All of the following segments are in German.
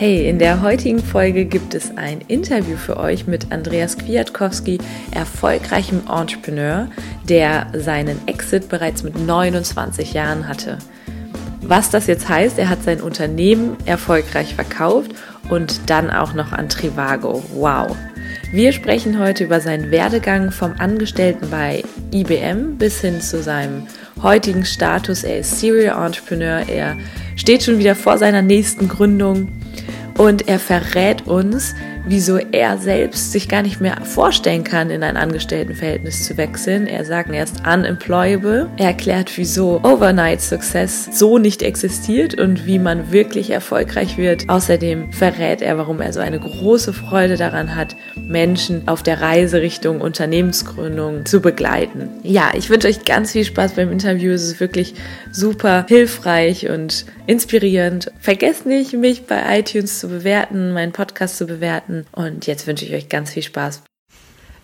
Hey, in der heutigen Folge gibt es ein Interview für euch mit Andreas Kwiatkowski, erfolgreichem Entrepreneur, der seinen Exit bereits mit 29 Jahren hatte. Was das jetzt heißt, er hat sein Unternehmen erfolgreich verkauft und dann auch noch an Trivago. Wow! Wir sprechen heute über seinen Werdegang vom Angestellten bei IBM bis hin zu seinem heutigen Status. Er ist Serial Entrepreneur, er steht schon wieder vor seiner nächsten Gründung und er verrät uns, wieso er selbst sich gar nicht mehr vorstellen kann, in ein Angestelltenverhältnis zu wechseln. Er sagt, er ist unemployable. Er erklärt, wieso Overnight Success so nicht existiert und wie man wirklich erfolgreich wird. Außerdem verrät er, warum er so eine große Freude daran hat, Menschen auf der Reise Richtung Unternehmensgründung zu begleiten. Ja, ich wünsche euch ganz viel Spaß beim Interview. Es ist wirklich super hilfreich und inspirierend. Vergesst nicht, mich bei iTunes zu bewerten, meinen Podcast zu bewerten. Und jetzt wünsche ich euch ganz viel Spaß.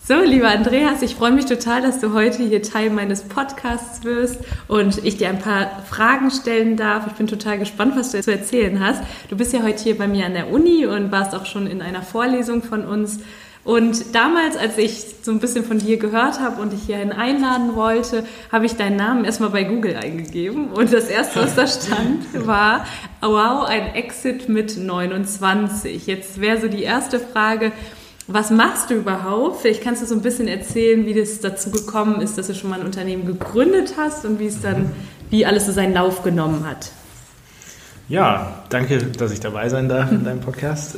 So, lieber Andreas, ich freue mich total, dass du heute hier Teil meines Podcasts wirst und ich dir ein paar Fragen stellen darf. Ich bin total gespannt, was du zu erzählen hast. Du bist ja heute hier bei mir an der Uni und warst auch schon in einer Vorlesung von uns. Und damals, als ich so ein bisschen von dir gehört habe und dich hierhin einladen wollte, habe ich deinen Namen erstmal bei Google eingegeben. Und das erste, was da stand, war, wow, ein Exit mit 29. Jetzt wäre so die erste Frage, was machst du überhaupt? Vielleicht kannst du so ein bisschen erzählen, wie das dazu gekommen ist, dass du schon mal ein Unternehmen gegründet hast und wie es dann, wie alles so seinen Lauf genommen hat. Ja, danke, dass ich dabei sein darf in deinem Podcast.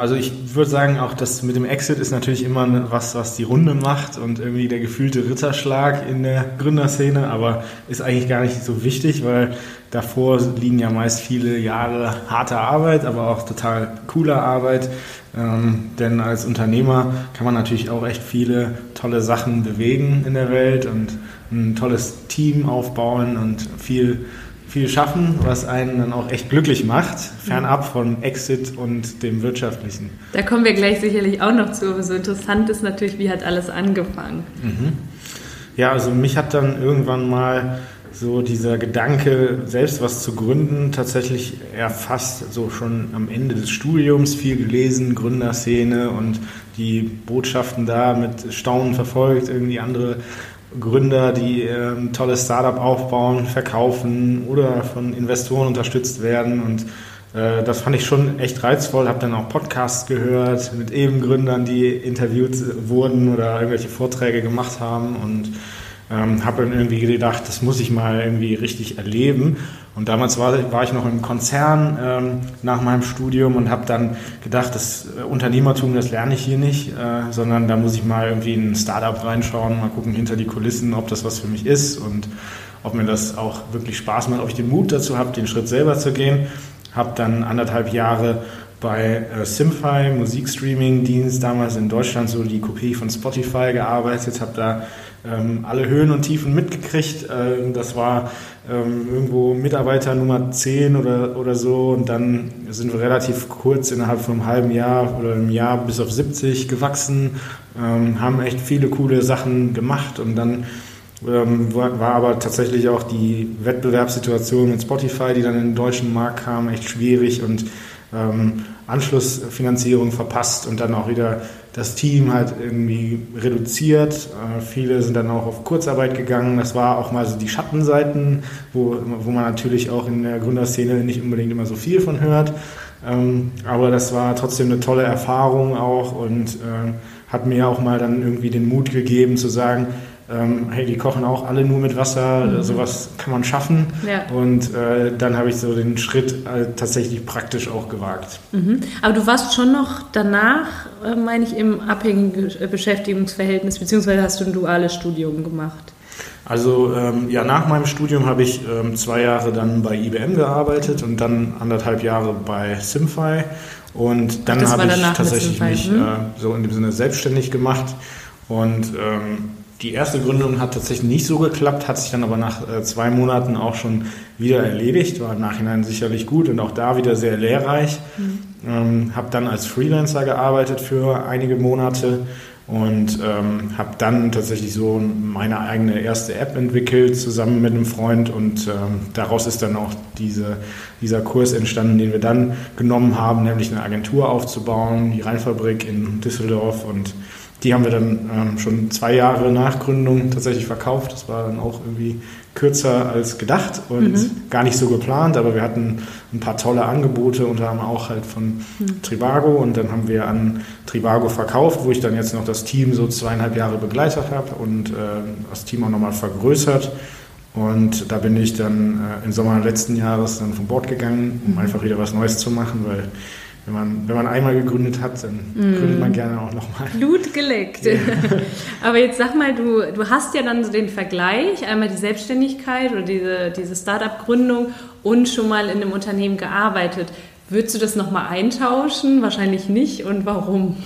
Also ich würde sagen, auch das mit dem Exit ist natürlich immer was, was die Runde macht und irgendwie der gefühlte Ritterschlag in der Gründerszene, aber ist eigentlich gar nicht so wichtig, weil davor liegen ja meist viele Jahre harter Arbeit, aber auch total cooler Arbeit. Ähm, denn als Unternehmer kann man natürlich auch echt viele tolle Sachen bewegen in der Welt und ein tolles Team aufbauen und viel viel schaffen, was einen dann auch echt glücklich macht, fernab von Exit und dem Wirtschaftlichen. Da kommen wir gleich sicherlich auch noch zu, aber so interessant ist natürlich, wie hat alles angefangen. Mhm. Ja, also mich hat dann irgendwann mal so dieser Gedanke, selbst was zu gründen, tatsächlich erfasst, so schon am Ende des Studiums viel gelesen, Gründerszene und die Botschaften da mit Staunen verfolgt, irgendwie andere Gründer, die ein tolles Startup aufbauen, verkaufen oder von Investoren unterstützt werden. Und äh, das fand ich schon echt reizvoll. Habe dann auch Podcasts gehört mit eben Gründern, die interviewt wurden oder irgendwelche Vorträge gemacht haben. Und ähm, habe dann irgendwie gedacht, das muss ich mal irgendwie richtig erleben. Und damals war, war ich noch im Konzern ähm, nach meinem Studium und habe dann gedacht, das äh, Unternehmertum, das lerne ich hier nicht, äh, sondern da muss ich mal irgendwie in ein Startup reinschauen, mal gucken hinter die Kulissen, ob das was für mich ist und ob mir das auch wirklich Spaß macht, ob ich den Mut dazu habe, den Schritt selber zu gehen. Habe dann anderthalb Jahre bei äh, Simfy, Musikstreaming-Dienst, damals in Deutschland so die Kopie von Spotify gearbeitet, habe da ähm, alle Höhen und Tiefen mitgekriegt. Ähm, das war ähm, irgendwo Mitarbeiter Nummer 10 oder, oder so. Und dann sind wir relativ kurz innerhalb von einem halben Jahr oder einem Jahr bis auf 70 gewachsen, ähm, haben echt viele coole Sachen gemacht. Und dann ähm, war, war aber tatsächlich auch die Wettbewerbssituation mit Spotify, die dann in den deutschen Markt kam, echt schwierig und ähm, Anschlussfinanzierung verpasst und dann auch wieder das Team halt irgendwie reduziert. Äh, viele sind dann auch auf Kurzarbeit gegangen. Das war auch mal so die Schattenseiten, wo, wo man natürlich auch in der Gründerszene nicht unbedingt immer so viel von hört. Ähm, aber das war trotzdem eine tolle Erfahrung auch und äh, hat mir auch mal dann irgendwie den Mut gegeben zu sagen, ähm, hey, die kochen auch alle nur mit Wasser, mhm. sowas kann man schaffen. Ja. Und äh, dann habe ich so den Schritt äh, tatsächlich praktisch auch gewagt. Mhm. Aber du warst schon noch danach, äh, meine ich, im abhängigen Beschäftigungsverhältnis, beziehungsweise hast du ein duales Studium gemacht? Also ähm, ja, nach meinem Studium habe ich ähm, zwei Jahre dann bei IBM gearbeitet und dann anderthalb Jahre bei Simfy. Und dann habe ich tatsächlich mich hm? äh, so in dem Sinne selbstständig gemacht. Und ähm, die erste Gründung hat tatsächlich nicht so geklappt, hat sich dann aber nach äh, zwei Monaten auch schon wieder erledigt, war im Nachhinein sicherlich gut und auch da wieder sehr lehrreich. Mhm. Ähm, habe dann als Freelancer gearbeitet für einige Monate und ähm, habe dann tatsächlich so meine eigene erste App entwickelt zusammen mit einem Freund und ähm, daraus ist dann auch diese, dieser Kurs entstanden, den wir dann genommen haben, nämlich eine Agentur aufzubauen, die Rheinfabrik in Düsseldorf und die haben wir dann ähm, schon zwei Jahre nach Gründung tatsächlich verkauft. Das war dann auch irgendwie kürzer als gedacht und mhm. gar nicht so geplant, aber wir hatten ein paar tolle Angebote, unter anderem auch halt von mhm. Trivago und dann haben wir an Trivago verkauft, wo ich dann jetzt noch das Team so zweieinhalb Jahre begleitet habe und äh, das Team auch nochmal vergrößert. Und da bin ich dann äh, im Sommer letzten Jahres dann von Bord gegangen, um mhm. einfach wieder was Neues zu machen, weil wenn man, wenn man einmal gegründet hat, dann mm. gründet man gerne auch nochmal. Blut geleckt. Yeah. Aber jetzt sag mal, du, du hast ja dann so den Vergleich, einmal die Selbstständigkeit oder diese, diese Start-up-Gründung und schon mal in einem Unternehmen gearbeitet. Würdest du das nochmal eintauschen? Wahrscheinlich nicht. Und warum?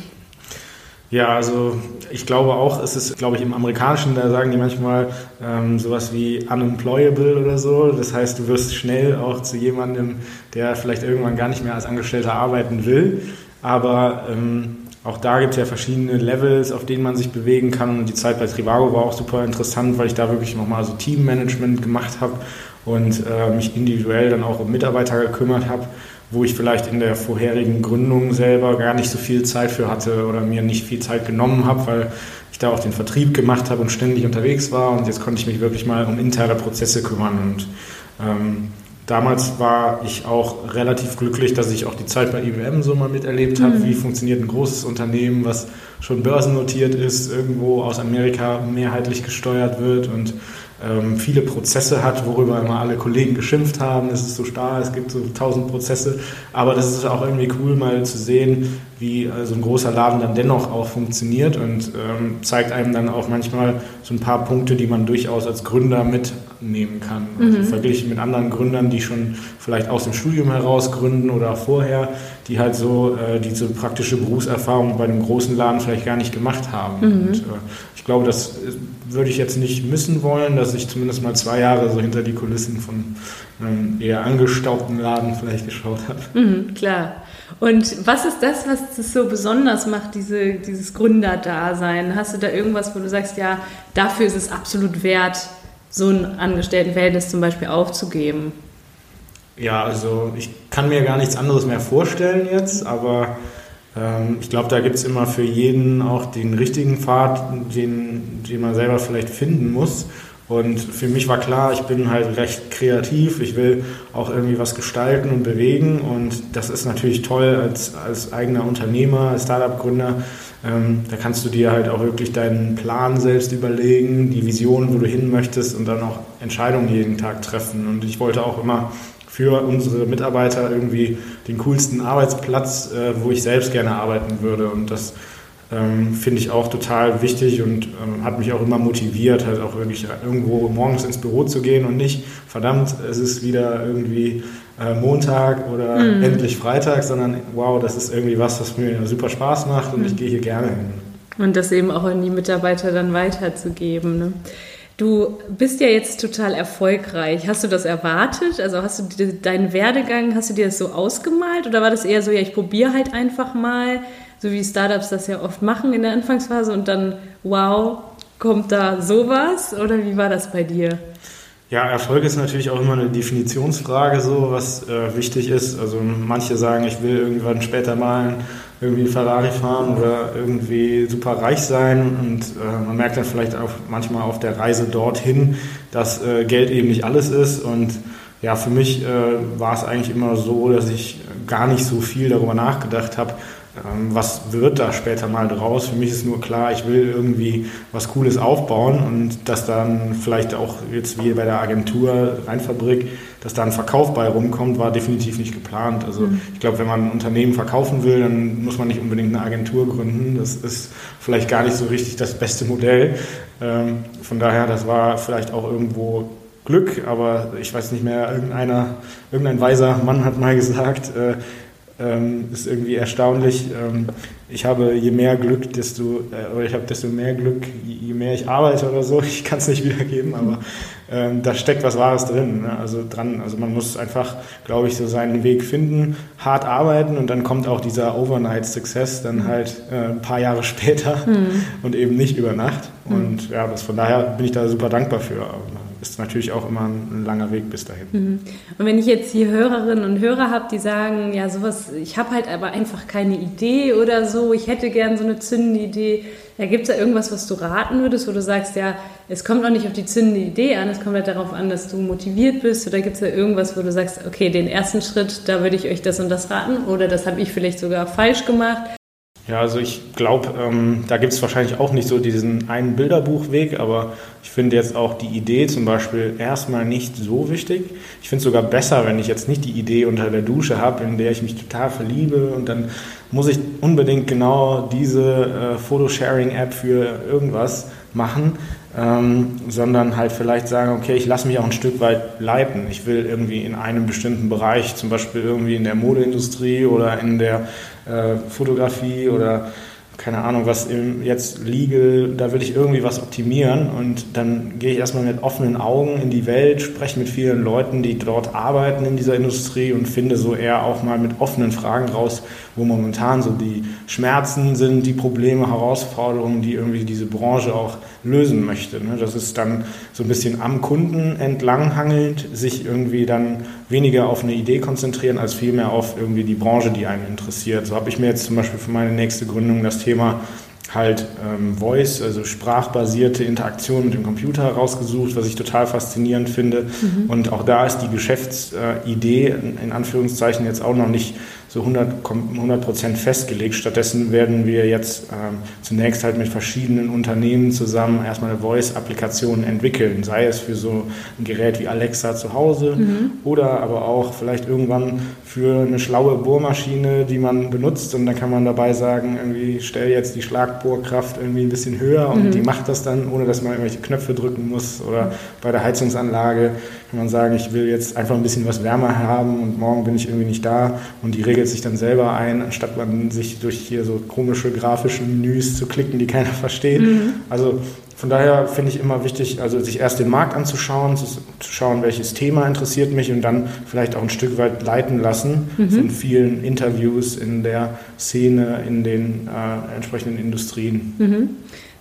Ja, also ich glaube auch, es ist, glaube ich, im Amerikanischen, da sagen die manchmal ähm, sowas wie unemployable oder so. Das heißt, du wirst schnell auch zu jemandem, der vielleicht irgendwann gar nicht mehr als Angestellter arbeiten will. Aber ähm, auch da gibt es ja verschiedene Levels, auf denen man sich bewegen kann. Und die Zeit bei Trivago war auch super interessant, weil ich da wirklich nochmal so Teammanagement gemacht habe und äh, mich individuell dann auch um Mitarbeiter gekümmert habe wo ich vielleicht in der vorherigen Gründung selber gar nicht so viel Zeit für hatte oder mir nicht viel Zeit genommen habe, weil ich da auch den Vertrieb gemacht habe und ständig unterwegs war und jetzt konnte ich mich wirklich mal um interne Prozesse kümmern und ähm, damals war ich auch relativ glücklich, dass ich auch die Zeit bei IBM so mal miterlebt habe, mhm. wie funktioniert ein großes Unternehmen, was schon börsennotiert ist, irgendwo aus Amerika mehrheitlich gesteuert wird und ähm, viele Prozesse hat, worüber immer alle Kollegen geschimpft haben. Es ist so starr, es gibt so tausend Prozesse. Aber das ist auch irgendwie cool, mal zu sehen, wie äh, so ein großer Laden dann dennoch auch funktioniert und ähm, zeigt einem dann auch manchmal so ein paar Punkte, die man durchaus als Gründer mitnehmen kann. Also mhm. verglichen mit anderen Gründern, die schon vielleicht aus dem Studium heraus gründen oder vorher, die halt so äh, diese praktische Berufserfahrung bei einem großen Laden vielleicht gar nicht gemacht haben. Mhm. Und, äh, ich glaube, das äh, würde ich jetzt nicht missen wollen, dass ich zumindest mal zwei Jahre so hinter die Kulissen von einem eher angestaubten Laden vielleicht geschaut habe. Mhm, klar. Und was ist das, was das so besonders macht, diese, dieses Gründerdasein? Hast du da irgendwas, wo du sagst, ja, dafür ist es absolut wert, so ein Angestelltenverhältnis zum Beispiel aufzugeben? Ja, also ich kann mir gar nichts anderes mehr vorstellen jetzt, aber ähm, ich glaube, da gibt es immer für jeden auch den richtigen Pfad, den, den man selber vielleicht finden muss. Und für mich war klar, ich bin halt recht kreativ, ich will auch irgendwie was gestalten und bewegen und das ist natürlich toll als, als eigener Unternehmer, als Startup-Gründer. Ähm, da kannst du dir halt auch wirklich deinen Plan selbst überlegen, die Vision, wo du hin möchtest und dann auch Entscheidungen jeden Tag treffen. Und ich wollte auch immer für unsere Mitarbeiter irgendwie den coolsten Arbeitsplatz, äh, wo ich selbst gerne arbeiten würde und das ähm, finde ich auch total wichtig und ähm, hat mich auch immer motiviert, halt auch wirklich irgendwo morgens ins Büro zu gehen und nicht, verdammt, es ist wieder irgendwie äh, Montag oder mhm. endlich Freitag, sondern wow, das ist irgendwie was, was mir super Spaß macht und mhm. ich gehe hier gerne hin. Und das eben auch an die Mitarbeiter dann weiterzugeben. Ne? Du bist ja jetzt total erfolgreich. Hast du das erwartet? Also hast du deinen Werdegang, hast du dir das so ausgemalt oder war das eher so, ja, ich probiere halt einfach mal? so wie Startups das ja oft machen in der Anfangsphase und dann, wow, kommt da sowas? Oder wie war das bei dir? Ja, Erfolg ist natürlich auch immer eine Definitionsfrage, so was äh, wichtig ist. Also manche sagen, ich will irgendwann später mal irgendwie Ferrari fahren oder irgendwie super reich sein und äh, man merkt dann vielleicht auch manchmal auf der Reise dorthin, dass äh, Geld eben nicht alles ist und ja, für mich äh, war es eigentlich immer so, dass ich gar nicht so viel darüber nachgedacht habe, was wird da später mal draus. Für mich ist nur klar, ich will irgendwie was Cooles aufbauen und dass dann vielleicht auch jetzt wie bei der Agentur Rheinfabrik, dass da ein Verkauf bei rumkommt, war definitiv nicht geplant. Also mhm. ich glaube, wenn man ein Unternehmen verkaufen will, dann muss man nicht unbedingt eine Agentur gründen. Das ist vielleicht gar nicht so richtig das beste Modell. Ähm, von daher, das war vielleicht auch irgendwo Glück, aber ich weiß nicht mehr, irgendeiner, irgendein weiser Mann hat mal gesagt, äh, ähm, ist irgendwie erstaunlich. Ähm, ich habe je mehr Glück, desto, äh, oder ich habe desto mehr Glück, je mehr ich arbeite oder so. Ich kann es nicht wiedergeben, aber ähm, da steckt was Wahres drin. Ne? Also dran. Also man muss einfach, glaube ich, so seinen Weg finden, hart arbeiten und dann kommt auch dieser Overnight Success dann halt äh, ein paar Jahre später mhm. und eben nicht über Nacht. Mhm. Und ja, das, von daher bin ich da super dankbar für ist natürlich auch immer ein, langer Weg bis dahin. Mhm. Und wenn ich jetzt hier Hörerinnen und Hörer habe, die sagen, ja, sowas, ich habe halt aber einfach keine Idee oder so, ich hätte gern so eine zündende Idee. Ja, gibt es da irgendwas, was du raten würdest, wo du sagst, ja, es kommt auch nicht auf die zündende Idee an, es kommt halt darauf an, dass du motiviert bist? Oder gibt es da irgendwas, wo du sagst, okay, den ersten Schritt, da würde ich euch das und das raten? Oder das habe ich vielleicht sogar falsch gemacht? Ja, also ich glaube, ähm, da gibt es wahrscheinlich auch nicht so diesen einen Bilderbuchweg, aber ich finde jetzt auch die Idee zum Beispiel erstmal nicht so wichtig. Ich finde es sogar besser, wenn ich jetzt nicht die Idee unter der Dusche habe, in der ich mich total verliebe und dann muss ich unbedingt genau diese äh, Photosharing-App für irgendwas machen, ähm, sondern halt vielleicht sagen, okay, ich lasse mich auch ein Stück weit leiten. Ich will irgendwie in einem bestimmten Bereich, zum Beispiel irgendwie in der Modeindustrie oder in der äh, Fotografie oder keine Ahnung, was jetzt legal, da will ich irgendwie was optimieren und dann gehe ich erstmal mit offenen Augen in die Welt, spreche mit vielen Leuten, die dort arbeiten in dieser Industrie und finde so eher auch mal mit offenen Fragen raus, wo momentan so die Schmerzen sind, die Probleme, Herausforderungen, die irgendwie diese Branche auch lösen möchte. Ne? Das ist dann so ein bisschen am Kunden entlanghangelnd, sich irgendwie dann weniger auf eine Idee konzentrieren, als vielmehr auf irgendwie die Branche, die einen interessiert. So habe ich mir jetzt zum Beispiel für meine nächste Gründung das Thema halt ähm, Voice, also sprachbasierte Interaktion mit dem Computer herausgesucht, was ich total faszinierend finde. Mhm. Und auch da ist die Geschäftsidee in Anführungszeichen jetzt auch noch nicht so 100 Prozent festgelegt. Stattdessen werden wir jetzt ähm, zunächst halt mit verschiedenen Unternehmen zusammen erstmal eine Voice-Applikation entwickeln, sei es für so ein Gerät wie Alexa zu Hause mhm. oder aber auch vielleicht irgendwann für eine schlaue Bohrmaschine, die man benutzt und dann kann man dabei sagen, irgendwie stell jetzt die Schlagbohrkraft irgendwie ein bisschen höher und mhm. die macht das dann, ohne dass man irgendwelche Knöpfe drücken muss oder bei der Heizungsanlage kann man sagen, ich will jetzt einfach ein bisschen was wärmer haben und morgen bin ich irgendwie nicht da und die regelt regelt sich dann selber ein, anstatt man sich durch hier so komische grafische Menüs zu klicken, die keiner versteht. Mhm. Also von daher finde ich immer wichtig, also sich erst den Markt anzuschauen, zu, schauen, welches Thema interessiert mich und dann vielleicht auch ein Stück weit leiten lassen mhm. von vielen Interviews in der Szene, in den äh, entsprechenden Industrien. Mhm.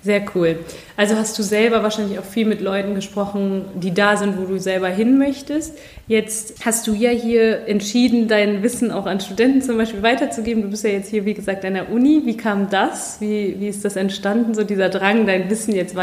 Sehr cool. Also hast du selber wahrscheinlich auch viel mit Leuten gesprochen, die da sind, wo du selber hin möchtest. Jetzt hast du ja hier entschieden, dein Wissen auch an Studenten zum Beispiel weiterzugeben. Du bist ja jetzt hier, wie gesagt, an der Uni. Wie kam das? Wie, wie ist das entstanden, so dieser Drang, dein Wissen jetzt weiterzugeben?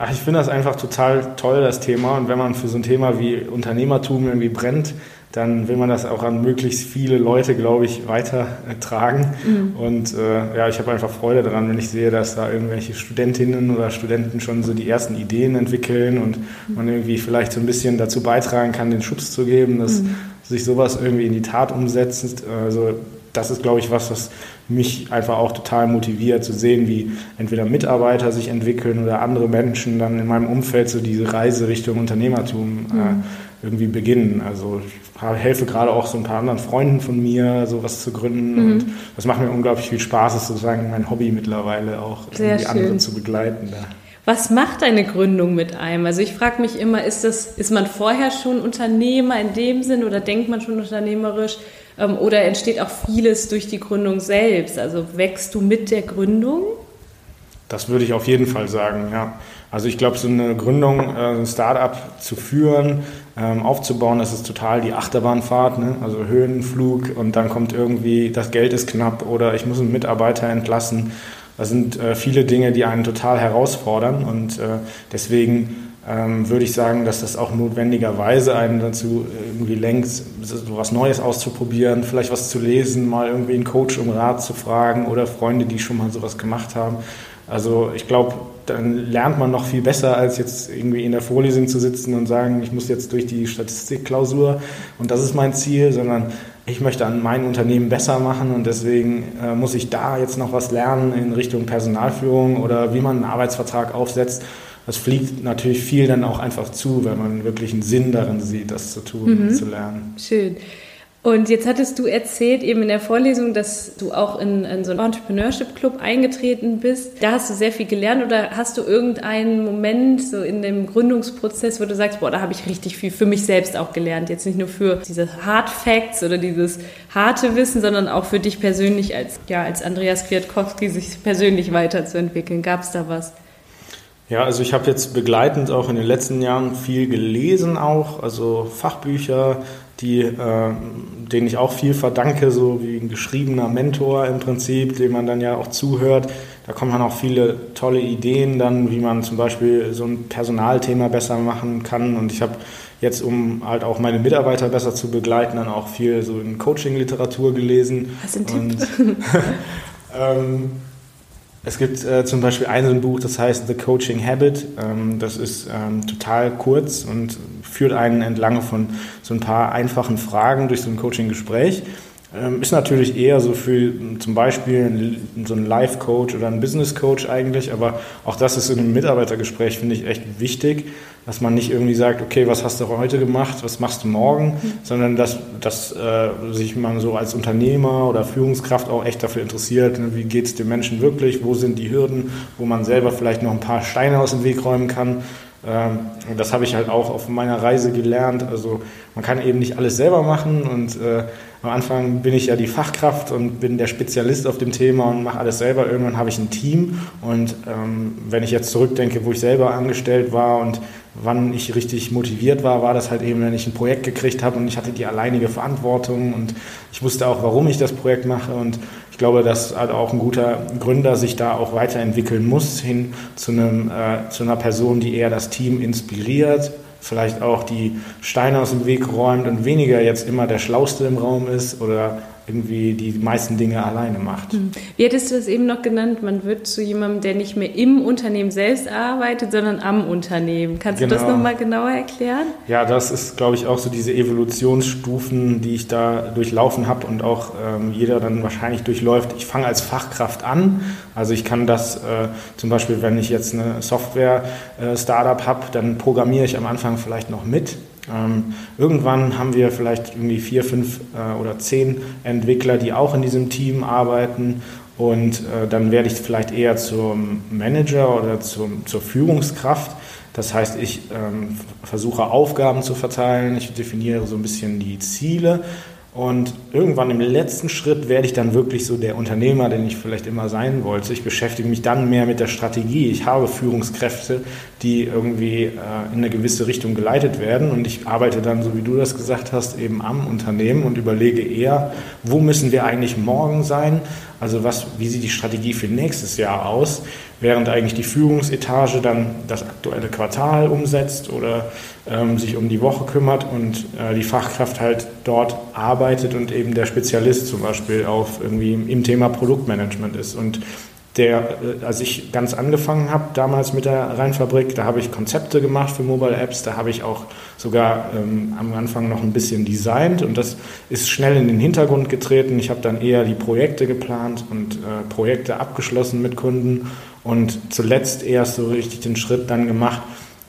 Ach, ich finde das einfach total toll, das Thema. Und wenn man für so ein Thema wie Unternehmertum irgendwie brennt, dann will man das auch an möglichst viele Leute, glaube ich, weitertragen. Mhm. Und äh, ja, ich habe einfach Freude daran, wenn ich sehe, dass da irgendwelche Studentinnen oder Studenten schon so die ersten Ideen entwickeln und mhm. man irgendwie vielleicht so ein bisschen dazu beitragen kann, den Schubs zu geben, dass mhm. sich sowas irgendwie in die Tat umsetzt. Also das ist, glaube ich, was, was mich einfach auch total motiviert, zu sehen, wie entweder Mitarbeiter sich entwickeln oder andere Menschen dann in meinem Umfeld so diese Reise Richtung Unternehmertum äh, mhm irgendwie beginnen. Also ich helfe gerade auch so ein paar anderen Freunden von mir, sowas zu gründen. Mhm. Und das macht mir unglaublich viel Spaß, ist sozusagen mein Hobby mittlerweile auch, Sehr irgendwie schön. andere zu begleiten. Da. Was macht eine Gründung mit einem? Also ich frage mich immer, ist, das, ist man vorher schon Unternehmer in dem Sinn oder denkt man schon unternehmerisch? Ähm, oder entsteht auch vieles durch die Gründung selbst? Also wächst du mit der Gründung? Das würde ich auf jeden Fall sagen, ja. Also ich glaube, so eine Gründung, äh, ein Startup zu führen, ähm, aufzubauen, das ist total die Achterbahnfahrt, ne? also Höhenflug und dann kommt irgendwie, das Geld ist knapp oder ich muss einen Mitarbeiter entlassen. Das sind äh, viele Dinge, die einen total herausfordern und äh, deswegen würde ich sagen, dass das auch notwendigerweise einen dazu irgendwie lenkt, was Neues auszuprobieren, vielleicht was zu lesen, mal irgendwie einen Coach um Rat zu fragen oder Freunde, die schon mal sowas gemacht haben. Also ich glaube, dann lernt man noch viel besser, als jetzt irgendwie in der Vorlesung zu sitzen und sagen, ich muss jetzt durch die Statistikklausur und das ist mein Ziel, sondern ich möchte an mein Unternehmen besser machen und deswegen äh, muss ich da jetzt noch was lernen in Richtung Personalführung oder wie man einen Arbeitsvertrag aufsetzt. Das fliegt natürlich viel dann auch einfach zu, wenn man wirklich einen Sinn darin sieht, das zu tun, mhm. zu lernen. Schön. Und jetzt hattest du erzählt eben in der Vorlesung, dass du auch in, in, so einen Entrepreneurship Club eingetreten bist. Da hast du sehr viel gelernt oder hast du irgendeinen Moment so in dem Gründungsprozess, wo du sagst, boah, da habe ich richtig viel für mich selbst auch gelernt. Jetzt nicht nur für diese Hard Facts oder dieses harte Wissen, sondern auch für dich persönlich als, ja, als Andreas Kwiatkowski sich persönlich weiterzuentwickeln. Gab es da was? Ja, also ich habe jetzt begleitend auch in den letzten Jahren viel gelesen auch, also Fachbücher, die, äh, denen ich auch viel verdanke, so wie ein geschriebener Mentor im Prinzip, dem man dann ja auch zuhört. Da kommen dann auch viele tolle Ideen dann, wie man zum Beispiel so ein Personalthema besser machen kann. Und ich habe jetzt, um halt auch meine Mitarbeiter besser zu begleiten, dann auch viel so in Coaching-Literatur gelesen. Was sind Tipps? ähm, es gibt äh, zum Beispiel ein Buch, das heißt The Coaching Habit. Ähm, das ist ähm, total kurz und führt einen entlang von so ein paar einfachen Fragen durch so ein Coaching-Gespräch. Ähm, ist natürlich eher so für zum Beispiel so ein Life-Coach oder ein Business-Coach eigentlich, aber auch das ist in einem Mitarbeitergespräch, finde ich, echt wichtig, dass man nicht irgendwie sagt, okay, was hast du heute gemacht, was machst du morgen, mhm. sondern dass, dass äh, sich man so als Unternehmer oder Führungskraft auch echt dafür interessiert, ne, wie geht es den Menschen wirklich, wo sind die Hürden, wo man selber vielleicht noch ein paar Steine aus dem Weg räumen kann. Ähm, das habe ich halt auch auf meiner Reise gelernt. Also man kann eben nicht alles selber machen und äh, am Anfang bin ich ja die Fachkraft und bin der Spezialist auf dem Thema und mache alles selber. Irgendwann habe ich ein Team und ähm, wenn ich jetzt zurückdenke, wo ich selber angestellt war und wann ich richtig motiviert war, war das halt eben, wenn ich ein Projekt gekriegt habe und ich hatte die alleinige Verantwortung und ich wusste auch, warum ich das Projekt mache und ich glaube, dass halt auch ein guter Gründer sich da auch weiterentwickeln muss hin zu, einem, äh, zu einer Person, die eher das Team inspiriert, vielleicht auch die Steine aus dem Weg räumt und weniger jetzt immer der Schlauste im Raum ist oder irgendwie die meisten Dinge alleine macht. Hm. Wie hättest du das eben noch genannt? Man wird zu jemandem, der nicht mehr im Unternehmen selbst arbeitet, sondern am Unternehmen. Kannst genau. du das genau. nochmal genauer erklären? Ja, das ist, glaube ich, auch so diese Evolutionsstufen, die ich da durchlaufen habe und auch ähm, jeder dann wahrscheinlich durchläuft. Ich fange als Fachkraft an. Also ich kann das äh, zum Beispiel, wenn ich jetzt eine Software-Startup äh, habe, dann programmiere ich am Anfang vielleicht noch mit ähm, irgendwann haben wir vielleicht irgendwie vier, fünf äh, oder zehn Entwickler, die auch in diesem Team arbeiten. Und äh, dann werde ich vielleicht eher zum Manager oder zum, zur Führungskraft. Das heißt, ich ähm, versuche Aufgaben zu verteilen, ich definiere so ein bisschen die Ziele und irgendwann im letzten Schritt werde ich dann wirklich so der Unternehmer, den ich vielleicht immer sein wollte. Ich beschäftige mich dann mehr mit der Strategie. Ich habe Führungskräfte, die irgendwie äh, in eine gewisse Richtung geleitet werden. Und ich arbeite dann, so wie du das gesagt hast, eben am Unternehmen und überlege eher, wo müssen wir eigentlich morgen sein? Also was, wie sieht die Strategie für nächstes Jahr aus? Während eigentlich die Führungsetage dann das aktuelle Quartal umsetzt oder ähm, sich um die Woche kümmert und äh, die Fachkraft halt dort arbeitet und eben der Spezialist zum Beispiel auf irgendwie im Thema Produktmanagement ist. Und der, äh, als ich ganz angefangen habe, damals mit der Rheinfabrik, da habe ich Konzepte gemacht für Mobile Apps, da habe ich auch sogar ähm, am Anfang noch ein bisschen designt und das ist schnell in den Hintergrund getreten. Ich habe dann eher die Projekte geplant und äh, Projekte abgeschlossen mit Kunden und zuletzt erst so richtig den Schritt dann gemacht.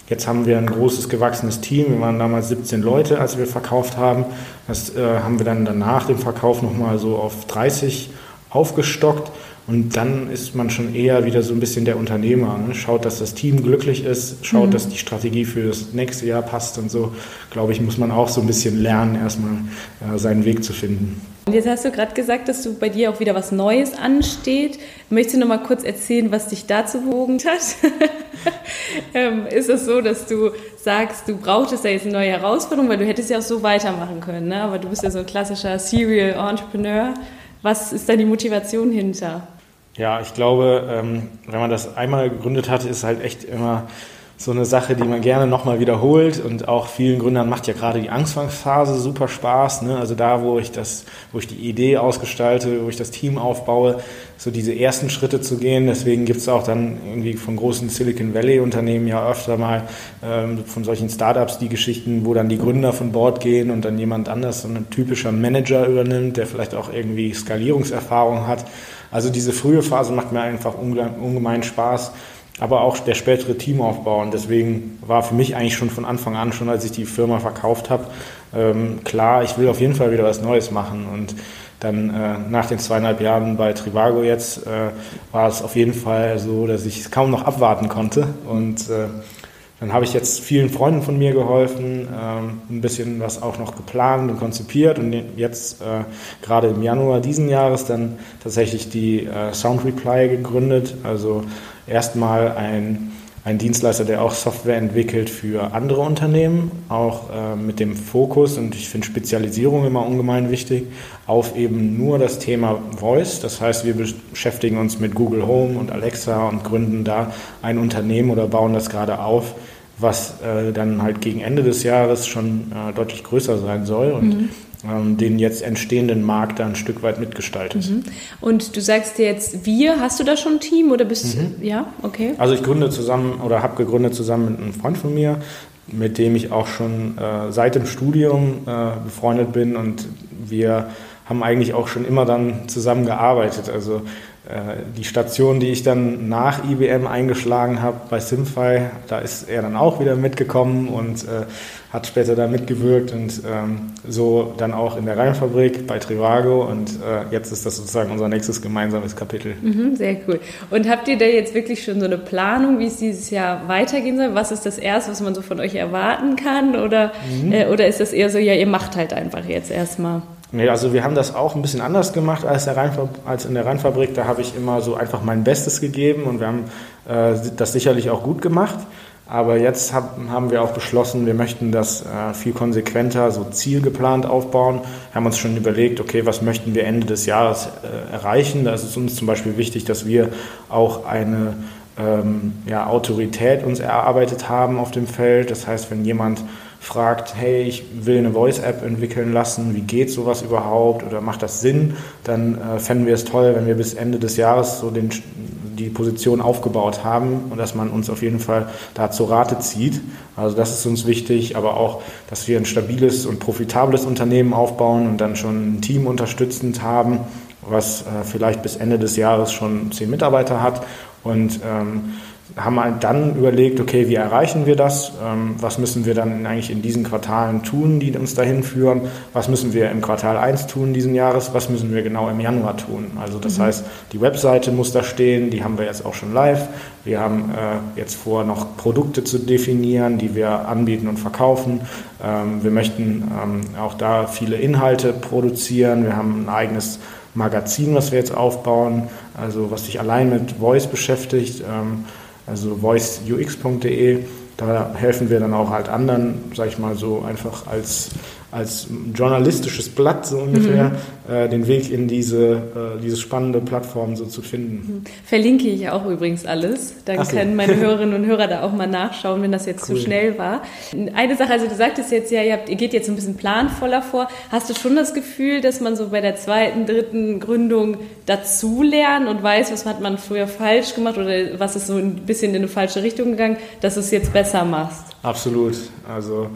Jetzt haben wir ein großes gewachsenes Team. Wir waren damals 17 Leute, als wir verkauft haben. Das äh, haben wir dann danach dem Verkauf nochmal so auf 30 aufgestockt. Und dann ist man schon eher wieder so ein bisschen der Unternehmer. Ne? Schaut, dass das Team glücklich ist, schaut, mhm. dass die Strategie für das nächste Jahr passt und so. Glaube ich, muss man auch so ein bisschen lernen, erstmal äh, seinen Weg zu finden. Und jetzt hast du gerade gesagt, dass du bei dir auch wieder was Neues ansteht. Möchtest du noch mal kurz erzählen, was dich dazu bewogen hat? ähm, ist es so, dass du sagst, du brauchtest da jetzt eine neue Herausforderung, weil du hättest ja auch so weitermachen können, ne? aber du bist ja so ein klassischer Serial Entrepreneur. Was ist da die Motivation hinter? Ja, ich glaube, ähm, wenn man das einmal gegründet hat, ist halt echt immer so eine Sache, die man gerne nochmal wiederholt und auch vielen Gründern macht ja gerade die Anfangsphase super Spaß. Ne? Also da, wo ich das, wo ich die Idee ausgestalte, wo ich das Team aufbaue, so diese ersten Schritte zu gehen. Deswegen gibt es auch dann irgendwie von großen Silicon Valley Unternehmen ja öfter mal ähm, von solchen Startups die Geschichten, wo dann die Gründer von Bord gehen und dann jemand anders, so ein typischer Manager übernimmt, der vielleicht auch irgendwie Skalierungserfahrung hat. Also diese frühe Phase macht mir einfach ungemein Spaß aber auch der spätere Teamaufbau. Und deswegen war für mich eigentlich schon von Anfang an, schon als ich die Firma verkauft habe, ähm, klar, ich will auf jeden Fall wieder was Neues machen. Und dann äh, nach den zweieinhalb Jahren bei Trivago jetzt äh, war es auf jeden Fall so, dass ich es kaum noch abwarten konnte. Und äh, dann habe ich jetzt vielen Freunden von mir geholfen, ähm, ein bisschen was auch noch geplant und konzipiert und jetzt äh, gerade im Januar diesen Jahres dann tatsächlich die äh, Sound Reply gegründet. Also erstmal ein, ein Dienstleister, der auch Software entwickelt für andere Unternehmen, auch äh, mit dem Fokus, und ich finde Spezialisierung immer ungemein wichtig, auf eben nur das Thema Voice. Das heißt, wir beschäftigen uns mit Google Home und Alexa und gründen da ein Unternehmen oder bauen das gerade auf, was äh, dann halt gegen Ende des Jahres schon äh, deutlich größer sein soll. Und mhm den jetzt entstehenden Markt da ein Stück weit mitgestaltet. Mhm. Und du sagst jetzt wir, hast du da schon ein Team oder bist mhm. ja, okay. Also ich gründe zusammen oder habe gegründet zusammen mit einem Freund von mir, mit dem ich auch schon äh, seit dem Studium äh, befreundet bin und wir haben eigentlich auch schon immer dann zusammen gearbeitet. Also die Station, die ich dann nach IBM eingeschlagen habe bei Simfy, da ist er dann auch wieder mitgekommen und äh, hat später da mitgewirkt und ähm, so dann auch in der Reihenfabrik bei Trivago und äh, jetzt ist das sozusagen unser nächstes gemeinsames Kapitel. Mhm, sehr cool. Und habt ihr da jetzt wirklich schon so eine Planung, wie es dieses Jahr weitergehen soll? Was ist das Erste, was man so von euch erwarten kann? Oder, mhm. äh, oder ist das eher so, ja, ihr macht halt einfach jetzt erstmal? Nee, also wir haben das auch ein bisschen anders gemacht als, als in der Rheinfabrik. Da habe ich immer so einfach mein Bestes gegeben und wir haben äh, das sicherlich auch gut gemacht. Aber jetzt hab, haben wir auch beschlossen, wir möchten das äh, viel konsequenter, so zielgeplant aufbauen. Wir haben uns schon überlegt, okay, was möchten wir Ende des Jahres äh, erreichen? Da ist es uns zum Beispiel wichtig, dass wir auch eine ähm, ja, Autorität uns erarbeitet haben auf dem Feld. Das heißt, wenn jemand fragt, hey, ich will eine Voice-App entwickeln lassen, wie geht sowas überhaupt oder macht das Sinn, dann äh, fänden wir es toll, wenn wir bis Ende des Jahres so den, die Position aufgebaut haben und dass man uns auf jeden Fall da zur Rate zieht. Also das ist uns wichtig, aber auch, dass wir ein stabiles und profitables Unternehmen aufbauen und dann schon ein Team unterstützend haben, was äh, vielleicht bis Ende des Jahres schon zehn Mitarbeiter hat und ähm, haben dann überlegt, okay, wie erreichen wir das? Ähm, was müssen wir dann eigentlich in diesen Quartalen tun, die uns dahin führen? Was müssen wir im Quartal 1 tun diesen Jahres? Was müssen wir genau im Januar tun? Also das mhm. heißt, die Webseite muss da stehen, die haben wir jetzt auch schon live. Wir haben äh, jetzt vor, noch Produkte zu definieren, die wir anbieten und verkaufen. Ähm, wir möchten ähm, auch da viele Inhalte produzieren. Wir haben ein eigenes Magazin, was wir jetzt aufbauen, also was sich allein mit Voice beschäftigt. Ähm, also voiceux.de. Da helfen wir dann auch halt anderen, sag ich mal so, einfach als als journalistisches Blatt so ungefähr mhm. äh, den Weg in diese, äh, diese spannende Plattform so zu finden. Mhm. Verlinke ich auch übrigens alles. Dann so. können meine Hörerinnen und Hörer da auch mal nachschauen, wenn das jetzt cool. zu schnell war. Eine Sache, also du sagtest jetzt ja, ihr, habt, ihr geht jetzt ein bisschen planvoller vor. Hast du schon das Gefühl, dass man so bei der zweiten, dritten Gründung dazu lernt und weiß, was hat man früher falsch gemacht oder was ist so ein bisschen in eine falsche Richtung gegangen, dass du es jetzt besser machst? Absolut. Also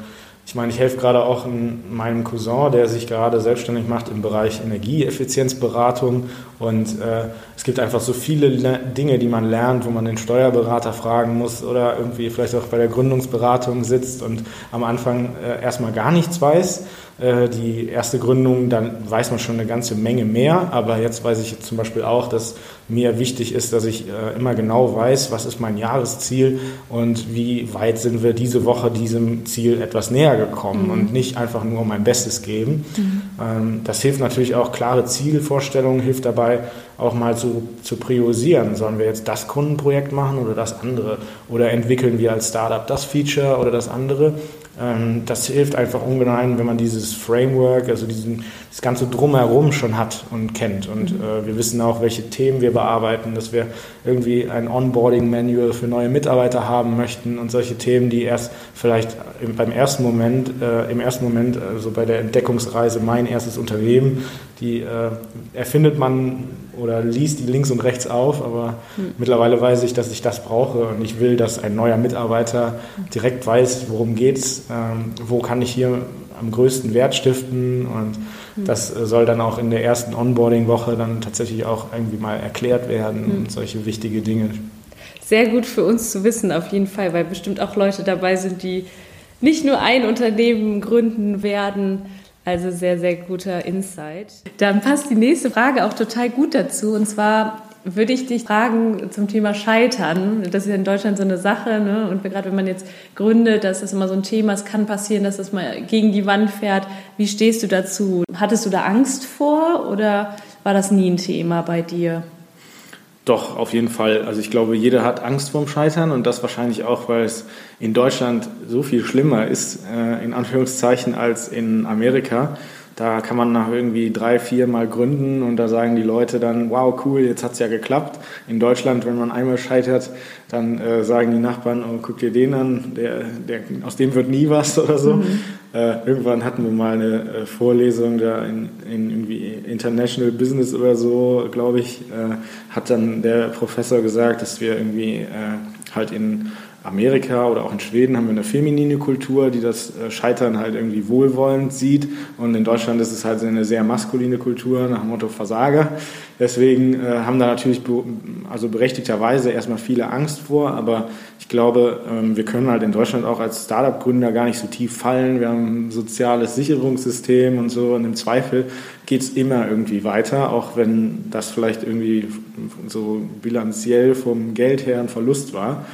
ich meine, ich helfe gerade auch meinem Cousin, der sich gerade selbstständig macht im Bereich Energieeffizienzberatung. Und äh, es gibt einfach so viele Dinge, die man lernt, wo man den Steuerberater fragen muss oder irgendwie vielleicht auch bei der Gründungsberatung sitzt und am Anfang äh, erstmal gar nichts weiß. Äh, die erste Gründung, dann weiß man schon eine ganze Menge mehr. Aber jetzt weiß ich zum Beispiel auch, dass mir wichtig ist, dass ich äh, immer genau weiß, was ist mein Jahresziel und wie weit sind wir diese Woche diesem Ziel etwas näher gekommen mhm. und nicht einfach nur mein Bestes geben. Mhm. Das hilft natürlich auch, klare Zielvorstellungen hilft dabei, auch mal zu, zu priorisieren. Sollen wir jetzt das Kundenprojekt machen oder das andere? Oder entwickeln wir als Startup das Feature oder das andere? Ähm, das hilft einfach ungemein, wenn man dieses Framework, also diesen, das ganze Drumherum schon hat und kennt. Und mhm. äh, wir wissen auch, welche Themen wir bearbeiten, dass wir irgendwie ein Onboarding-Manual für neue Mitarbeiter haben möchten und solche Themen, die erst vielleicht im, beim ersten Moment, äh, im ersten Moment, also bei der Entdeckungsreise mein erstes Unternehmen, die äh, erfindet man oder liest die links und rechts auf, aber mhm. mittlerweile weiß ich, dass ich das brauche und ich will, dass ein neuer Mitarbeiter direkt weiß, worum geht's, ähm, wo kann ich hier am größten Wert stiften und mhm. das soll dann auch in der ersten Onboarding-Woche dann tatsächlich auch irgendwie mal erklärt werden mhm. und solche wichtige Dinge. Sehr gut für uns zu wissen, auf jeden Fall, weil bestimmt auch Leute dabei sind, die nicht nur ein Unternehmen gründen werden, also sehr, sehr guter Insight. Dann passt die nächste Frage auch total gut dazu. Und zwar würde ich dich fragen zum Thema Scheitern. Das ist ja in Deutschland so eine Sache. Ne? Und gerade wenn man jetzt gründet, das ist immer so ein Thema. Es kann passieren, dass das mal gegen die Wand fährt. Wie stehst du dazu? Hattest du da Angst vor oder war das nie ein Thema bei dir? Doch, auf jeden Fall. Also ich glaube, jeder hat Angst vorm Scheitern und das wahrscheinlich auch, weil es in Deutschland so viel schlimmer ist, äh, in Anführungszeichen, als in Amerika. Da kann man nach irgendwie drei, vier Mal gründen und da sagen die Leute dann, wow, cool, jetzt hat's ja geklappt. In Deutschland, wenn man einmal scheitert, dann äh, sagen die Nachbarn, oh, guck dir den an, der, der, aus dem wird nie was oder so. Mhm. Äh, irgendwann hatten wir mal eine äh, Vorlesung da in, in irgendwie International Business oder so, glaube ich, äh, hat dann der Professor gesagt, dass wir irgendwie äh, halt in Amerika oder auch in Schweden haben wir eine feminine Kultur, die das äh, Scheitern halt irgendwie wohlwollend sieht. Und in Deutschland ist es halt eine sehr maskuline Kultur nach dem Motto Versager. Deswegen äh, haben da natürlich also berechtigterweise erstmal viele Angst vor. Aber ich glaube, ähm, wir können halt in Deutschland auch als Startup-Gründer gar nicht so tief fallen. Wir haben ein soziales Sicherungssystem und so. Und im Zweifel geht es immer irgendwie weiter, auch wenn das vielleicht irgendwie so bilanziell vom Geld her ein Verlust war.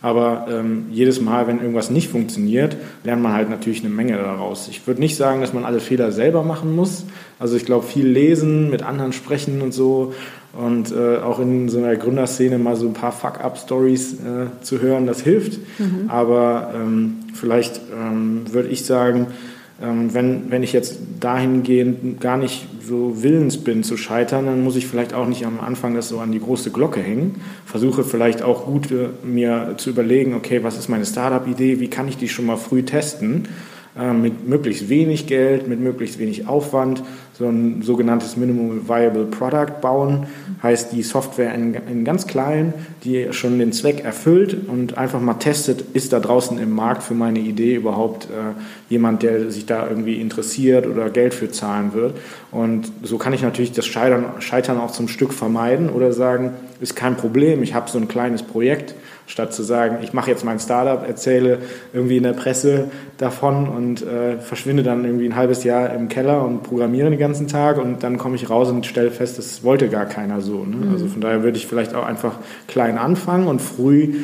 Aber ähm, jedes Mal, wenn irgendwas nicht funktioniert, lernt man halt natürlich eine Menge daraus. Ich würde nicht sagen, dass man alle Fehler selber machen muss. Also ich glaube, viel lesen, mit anderen sprechen und so und äh, auch in so einer Gründerszene mal so ein paar Fuck-up-Stories äh, zu hören, das hilft. Mhm. Aber ähm, vielleicht ähm, würde ich sagen, wenn, wenn ich jetzt dahingehend gar nicht so willens bin zu scheitern, dann muss ich vielleicht auch nicht am Anfang das so an die große Glocke hängen. Versuche vielleicht auch gut äh, mir zu überlegen, okay, was ist meine Startup-Idee, wie kann ich die schon mal früh testen mit möglichst wenig Geld, mit möglichst wenig Aufwand, so ein sogenanntes Minimum Viable Product bauen. Heißt die Software in, in ganz klein, die schon den Zweck erfüllt und einfach mal testet, ist da draußen im Markt für meine Idee überhaupt äh, jemand, der sich da irgendwie interessiert oder Geld für zahlen wird. Und so kann ich natürlich das Scheitern, Scheitern auch zum Stück vermeiden oder sagen, ist kein Problem, ich habe so ein kleines Projekt statt zu sagen, ich mache jetzt mein Startup, erzähle irgendwie in der Presse davon und äh, verschwinde dann irgendwie ein halbes Jahr im Keller und programmiere den ganzen Tag und dann komme ich raus und stelle fest, das wollte gar keiner so. Ne? Mhm. Also von daher würde ich vielleicht auch einfach klein anfangen und früh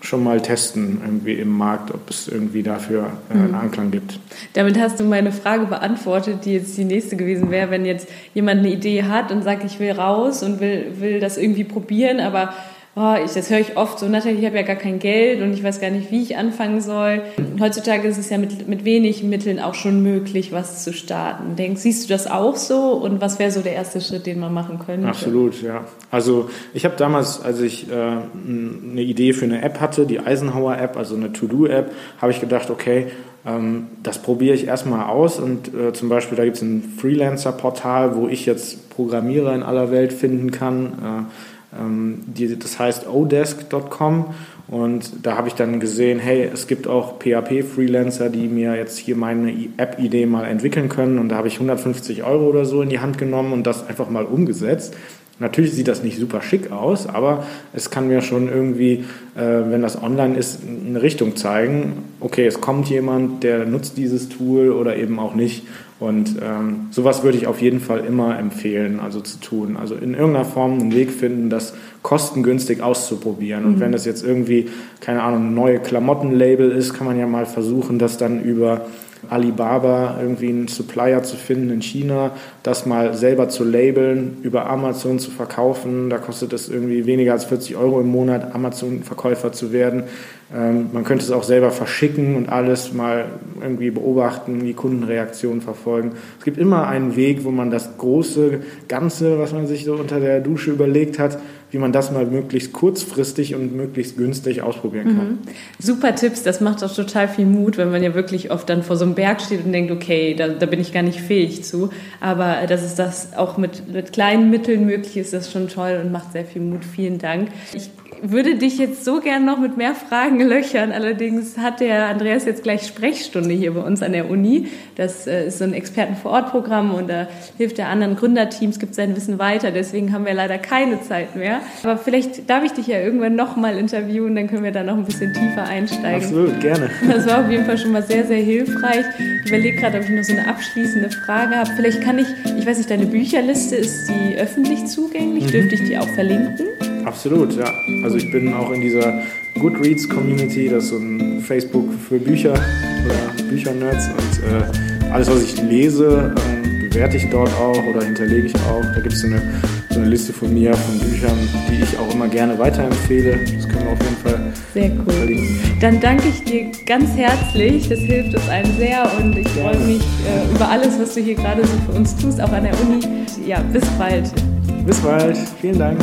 schon mal testen irgendwie im Markt, ob es irgendwie dafür äh, einen mhm. Anklang gibt. Damit hast du meine Frage beantwortet, die jetzt die nächste gewesen wäre, wenn jetzt jemand eine Idee hat und sagt, ich will raus und will, will das irgendwie probieren, aber oh, ich, das höre ich oft so, Nathalie, ich habe ja gar kein Geld und ich weiß gar nicht, wie ich anfangen soll. Und heutzutage ist es ja mit, mit wenig Mitteln auch schon möglich, was zu starten. Denkst, siehst du das auch so und was wäre so der erste Schritt, den man machen könnte? Absolut, ja. Also ich habe damals, als ich äh, eine Idee für eine App hatte, die Eisenhower-App, also eine To-Do-App, habe ich gedacht, okay, ähm, das probiere ich erstmal aus und äh, zum Beispiel da gibt es ein Freelancer-Portal, wo ich jetzt Programmierer in aller Welt finden kann. Äh, ähm, die, das heißt odesk.com und da habe ich dann gesehen, hey, es gibt auch PHP-Freelancer, die mir jetzt hier meine App-Idee mal entwickeln können und da habe ich 150 Euro oder so in die Hand genommen und das einfach mal umgesetzt. Natürlich sieht das nicht super schick aus, aber es kann mir schon irgendwie, äh, wenn das online ist, eine Richtung zeigen. Okay, es kommt jemand, der nutzt dieses Tool oder eben auch nicht. Und ähm, sowas würde ich auf jeden Fall immer empfehlen, also zu tun. Also in irgendeiner Form einen Weg finden, das kostengünstig auszuprobieren. Und mhm. wenn das jetzt irgendwie, keine Ahnung, ein neue Klamottenlabel ist, kann man ja mal versuchen, das dann über Alibaba irgendwie einen Supplier zu finden in China, das mal selber zu labeln, über Amazon zu verkaufen. Da kostet es irgendwie weniger als 40 Euro im Monat, Amazon-Verkäufer zu werden. Ähm, man könnte es auch selber verschicken und alles mal irgendwie beobachten, die Kundenreaktion verfolgen. Es gibt immer einen Weg, wo man das große Ganze, was man sich so unter der Dusche überlegt hat, wie man das mal möglichst kurzfristig und möglichst günstig ausprobieren kann. Mhm. Super Tipps, das macht auch total viel Mut, wenn man ja wirklich oft dann vor so einem Berg steht und denkt, okay, da, da bin ich gar nicht fähig zu. Aber dass es das auch mit, mit kleinen Mitteln möglich ist, das schon toll und macht sehr viel Mut. Vielen Dank. Ich würde dich jetzt so gern noch mit mehr Fragen löchern. Allerdings hat der Andreas jetzt gleich Sprechstunde hier bei uns an der Uni. Das äh, ist so ein Experten-vor-Ort-Programm und da hilft der anderen Gründerteams, gibt sein Wissen weiter. Deswegen haben wir leider keine Zeit mehr. Aber vielleicht darf ich dich ja irgendwann noch mal interviewen, dann können wir da noch ein bisschen tiefer einsteigen. Absolut, gerne. Das war auf jeden Fall schon mal sehr, sehr hilfreich. Ich überlege gerade, ob ich noch so eine abschließende Frage habe. Vielleicht kann ich, ich weiß nicht, deine Bücherliste, ist die öffentlich zugänglich? Mhm. Dürfte ich die auch verlinken? Absolut, ja. Also ich bin auch in dieser Goodreads Community, das ist so ein Facebook für Bücher oder Büchernerds und äh, alles, was ich lese, äh, bewerte ich dort auch oder hinterlege ich auch. Da gibt es so eine, so eine Liste von mir, von Büchern, die ich auch immer gerne weiterempfehle. Das können wir auf jeden Fall Sehr cool. Verlinken. Dann danke ich dir ganz herzlich. Das hilft uns allen sehr und ich freue mich äh, über alles, was du hier gerade so für uns tust, auch an der Uni. Ja, bis bald. Bis bald. Vielen Dank.